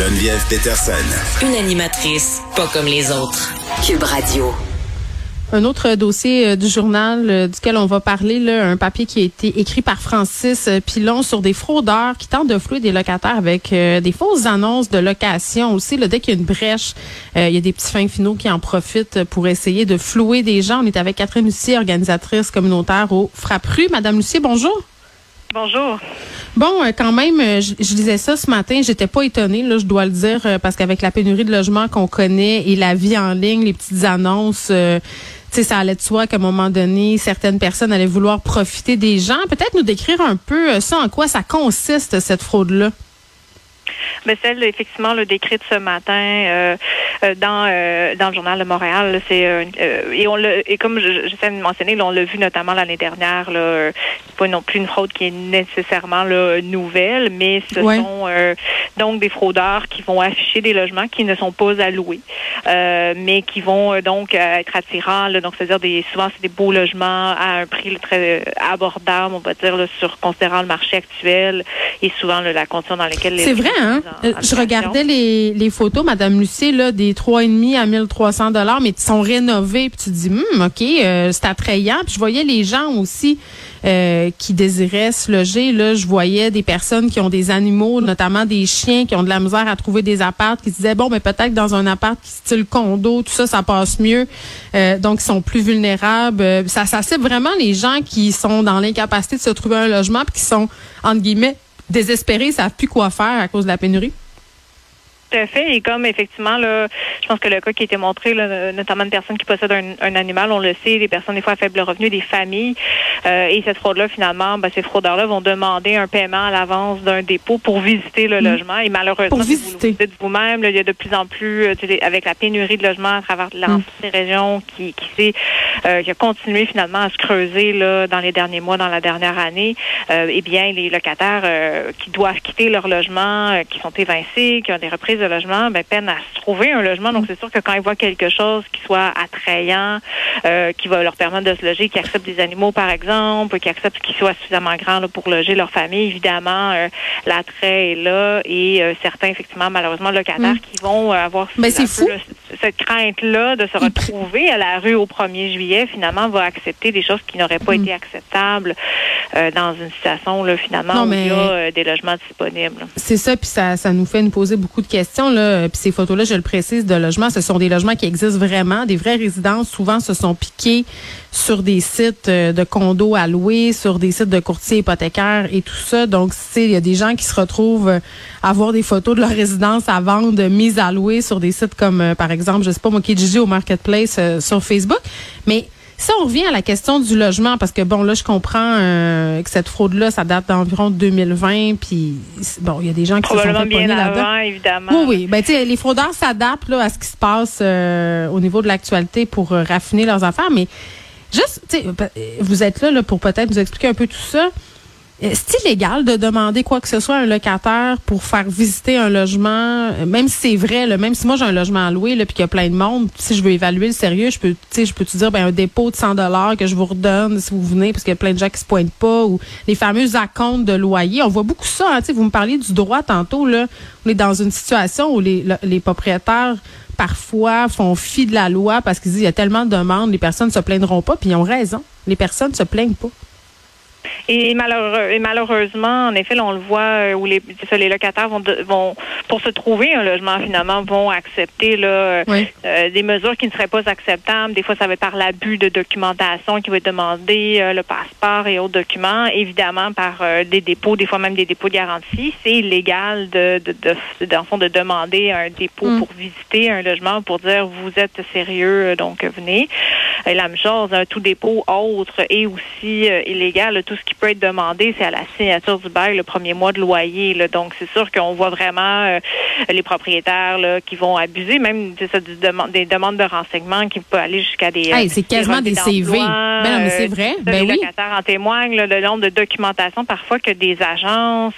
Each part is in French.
Geneviève Peterson. Une animatrice pas comme les autres. Cube Radio. Un autre dossier euh, du journal euh, duquel on va parler, là, un papier qui a été écrit par Francis euh, Pilon sur des fraudeurs qui tentent de flouer des locataires avec des fausses annonces de location aussi. Là, dès qu'il y a une brèche, il y a des petits fins finaux qui en profitent pour essayer de flouer des gens. On est avec Catherine Lucier, organisatrice communautaire au Frappru. Madame Lucier, bonjour. Bonjour. Bon, quand même, je, je, disais ça ce matin, j'étais pas étonnée, là, je dois le dire, parce qu'avec la pénurie de logements qu'on connaît et la vie en ligne, les petites annonces, sais, ça allait de soi qu'à un moment donné, certaines personnes allaient vouloir profiter des gens. Peut-être nous décrire un peu euh, ça, en quoi ça consiste, cette fraude-là? Mais celle effectivement le décrite ce matin euh, euh, dans euh, dans le journal de Montréal, c'est et on le et comme j'essaie de mentionner, là, on l'a vu notamment l'année dernière là, c'est pas non plus une fraude qui est nécessairement là, nouvelle, mais ce sont donc des fraudeurs qui vont afficher des logements qui ne sont pas alloués, mais qui vont donc être attirants. Là, donc c'est-à-dire des souvent c'est des beaux logements à un prix très abordable, on va dire là, sur considérant le marché actuel et souvent la condition dans laquelle les c'est vrai hein? Euh, je regardais les, les photos, Madame Lucie, là, des trois et demi à 1300 dollars, mais qui sont rénovés. Puis tu te dis, hum, ok, euh, c'est attrayant. Puis je voyais les gens aussi euh, qui désiraient se loger. Là, je voyais des personnes qui ont des animaux, notamment des chiens, qui ont de la misère à trouver des appartes, qui disaient bon, mais peut-être dans un appart qui style condo, tout ça, ça passe mieux. donc, ils sont plus vulnérables. Ça, ça cible vraiment les gens qui sont dans l'incapacité de se trouver un logement, puis qui sont entre guillemets désespérés, ils savent plus quoi faire à cause de la pénurie? Tout à fait. Et comme effectivement, là, je pense que le cas qui a été montré, là, notamment une personne qui possède un, animal, on le sait, des personnes des fois à faible revenu, des familles, euh, et cette fraude-là, finalement, ben, ces fraudeurs-là vont demander un paiement à l'avance d'un dépôt pour visiter le mm. logement. Et malheureusement, si vous le dites vous-même, il y a de plus en plus, euh, avec la pénurie de logements à travers l'ensemble mm. des régions qui, qui, euh, qui a continué finalement à se creuser là, dans les derniers mois, dans la dernière année, euh, eh bien, les locataires euh, qui doivent quitter leur logement, qui sont évincés, qui ont des reprises de logement, ben, peinent à se trouver un logement. Donc, c'est sûr que quand ils voient quelque chose qui soit attrayant, euh, qui va leur permettre de se loger, qui accepte des animaux, par exemple, qui accepte qu'ils soient suffisamment grands pour loger leur famille, évidemment, euh, l'attrait est là. Et euh, certains, effectivement, malheureusement, locataires mm. qui vont avoir Mais c'est fou. Cette crainte-là de se retrouver à la rue au 1er juillet, finalement, va accepter des choses qui n'auraient pas mm. été acceptables dans une situation, là, finalement, où il y a des logements disponibles. C'est ça, puis ça, ça nous fait nous poser beaucoup de questions Là. Puis ces photos-là, je le précise, de logements, ce sont des logements qui existent vraiment, des vraies résidences. Souvent, se sont piqués sur des sites euh, de condos à louer, sur des sites de courtiers hypothécaires et tout ça. Donc, il y a des gens qui se retrouvent euh, à voir des photos de leur résidence à vendre, mises à louer sur des sites comme, euh, par exemple, je sais pas moi, Kijiji au Marketplace sur Facebook. Mais si on revient à la question du logement, parce que bon, là, je comprends euh, que cette fraude-là, ça date d'environ 2020, puis bon, il y a des gens qui se sont fait bien là-dedans. évidemment. Oui, oui. Ben, tu sais, les fraudeurs s'adaptent à ce qui se passe euh, au niveau de l'actualité pour euh, raffiner leurs affaires, mais juste, tu sais, vous êtes là, là pour peut-être nous expliquer un peu tout ça. C'est illégal de demander quoi que ce soit à un locataire pour faire visiter un logement, même si c'est vrai, là, même si moi j'ai un logement à louer, puis qu'il y a plein de monde, si je veux évaluer le sérieux, je peux, je peux te dire ben un dépôt de 100 dollars que je vous redonne si vous venez, parce qu'il y a plein de gens qui se pointent pas, ou les fameux acomptes de loyer. On voit beaucoup ça. Hein, vous me parliez du droit tantôt là. On est dans une situation où les, propriétaires parfois font fi de la loi parce qu'ils disent il y a tellement de demandes, les personnes se plaindront pas, puis ils ont raison. Les personnes se plaignent pas. Et, malheureux, et malheureusement, en effet, on le voit euh, où les, les locataires vont, vont, pour se trouver un logement, finalement, vont accepter là, euh, des mesures qui ne seraient pas acceptables. Des fois, ça va être par l'abus de documentation qui va être demandé, euh, le passeport et autres documents, évidemment par des dépôts, des fois même des dépôts de garantie. C'est illégal de, de, de, dans fond, de demander un dépôt mm. pour visiter un logement, pour dire vous êtes sérieux, donc venez. Et la même chose, un tout dépôt autre et aussi illégal, tout ce qui peut être demandé, c'est à la signature du bail le premier mois de loyer. Là. Donc, c'est sûr qu'on voit vraiment euh, les propriétaires là, qui vont abuser, même ça, des demandes de renseignements qui peuvent aller jusqu'à des. Hey, c'est quasiment des CV. Ben non, mais c'est vrai. Euh, ben les oui. locataires en témoignent, le nombre de documentation parfois que des agences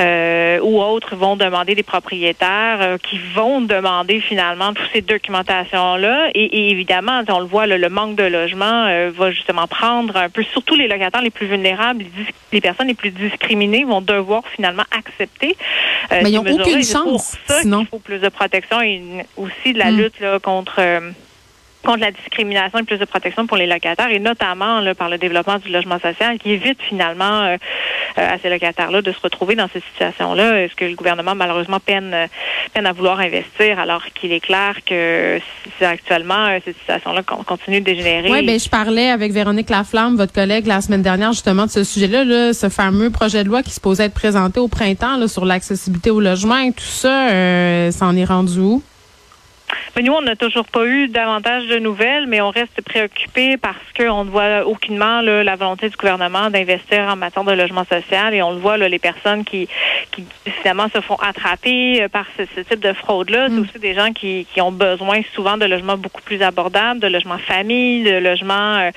euh, ou autres vont demander des propriétaires qui vont demander finalement toutes ces documentations-là. Et, évidemment, on le voit, le manque de logement va justement prendre un peu, surtout les locataires les plus vulnérables, les personnes les plus discriminées vont devoir finalement accepter Mais ils n'ont aucune chance. Pour ça qu'il faut plus de protection et aussi de la mm. lutte là, contre contre la discrimination et plus de protection pour les locataires et notamment là, par le développement du logement social qui évite finalement euh, euh, à ces locataires-là de se retrouver dans cette situation-là. Est-ce que le gouvernement malheureusement peine peine à vouloir investir alors qu'il est clair que actuellement euh, cette situation-là continue de dégénérer? Oui, ben je parlais avec Véronique Laflamme, votre collègue, la semaine dernière justement de ce sujet-là, là, ce fameux projet de loi qui se posait être présenté au printemps là, sur l'accessibilité au logement et tout ça, ça en est rendu où? Mais nous, on n'a toujours pas eu davantage de nouvelles, mais on reste préoccupé parce qu'on ne voit aucunement là, la volonté du gouvernement d'investir en matière de logement social et on le voit, là, les personnes qui, qui finalement se font attraper euh, par ce, type de fraude-là, c'est mm. aussi des gens qui, qui ont besoin souvent de logements beaucoup plus abordables, de logements famille, de logements euh,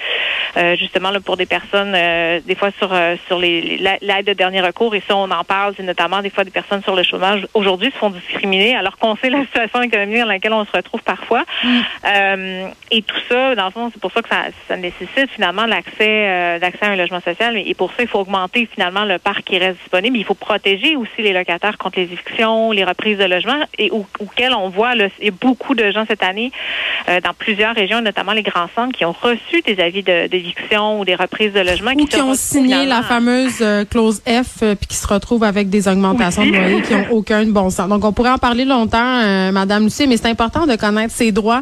euh, justement là, pour des personnes, des fois sur, sur les, l'aide de dernier recours, et ça, on en parle, c'est notamment des fois des personnes sur le chômage. Aujourd'hui se font discriminer alors qu'on sait la situation économique dans laquelle on se retrouve parfois. Mm. Euh, et tout ça, dans le fond, c'est pour ça que ça, ça nécessite finalement l'accès euh, l'accès à un logement social. Et pour ça, il faut augmenter finalement le parc qui reste disponible. Il faut protéger aussi les locataires contre les evictions, les reprises de logements, et auxquels on voit là, beaucoup de gens cette année euh, dans plusieurs régions, notamment les grands centres, qui ont reçu des avis d'éviction ou des reprises de logements. Ou qui, ont signé la fameuse clause F, puis qui se retrouvent avec des augmentations de loyer qui n'ont aucun bon sens. Donc, on pourrait en parler longtemps, Madame Lucie, mais c'est important de connaître ses droits.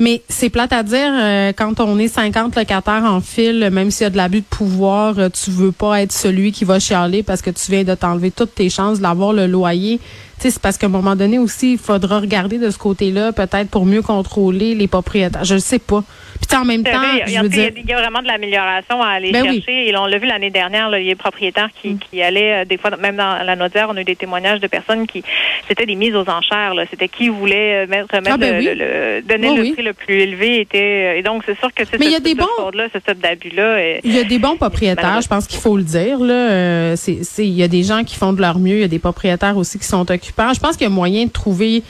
Mais c'est plate à dire, euh, quand on est 50 locataires en fil, même s'il y a de l'abus de pouvoir, euh, tu veux pas être celui qui va chialer parce que tu viens de t'enlever toutes tes chances d'avoir le loyer c'est parce qu'à un moment donné aussi, il faudra regarder de ce côté-là, peut-être pour mieux contrôler les propriétaires. Je ne sais pas. Puis en même temps, il y, a, vraiment de l'amélioration à aller ben chercher. Et on l'a vu l'année dernière, il y a des propriétaires qui, mm. qui allaient, euh, des fois, même dans la Nodière, on a eu des témoignages de personnes qui, c'était des mises aux enchères. C'était qui voulait euh, mettre, ah, ben le, donner oh le prix le plus élevé. Était, et donc, c'est sûr que c'est ce, type là ce type d'abus-là. Il y a des bons propriétaires, je pense qu'il faut le dire. Là. Euh, il y a des gens qui font de leur mieux. Il y a des propriétaires aussi qui sont occupés je pense qu'il y a moyen de trouver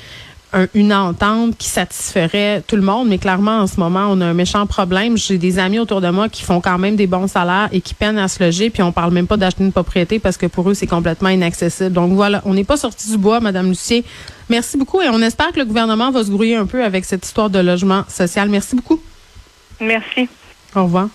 une entente qui satisferait tout le monde, mais clairement, en ce moment, on a un méchant problème. J'ai des amis autour de moi qui font quand même des bons salaires et qui peinent à se loger, puis on parle même pas d'acheter une propriété parce que pour eux, c'est complètement inaccessible. Donc voilà, on n'est pas sorti du bois, Madame Lucier. Merci beaucoup et on espère que le gouvernement va se grouiller un peu avec cette histoire de logement social. Merci beaucoup. Merci. Au revoir.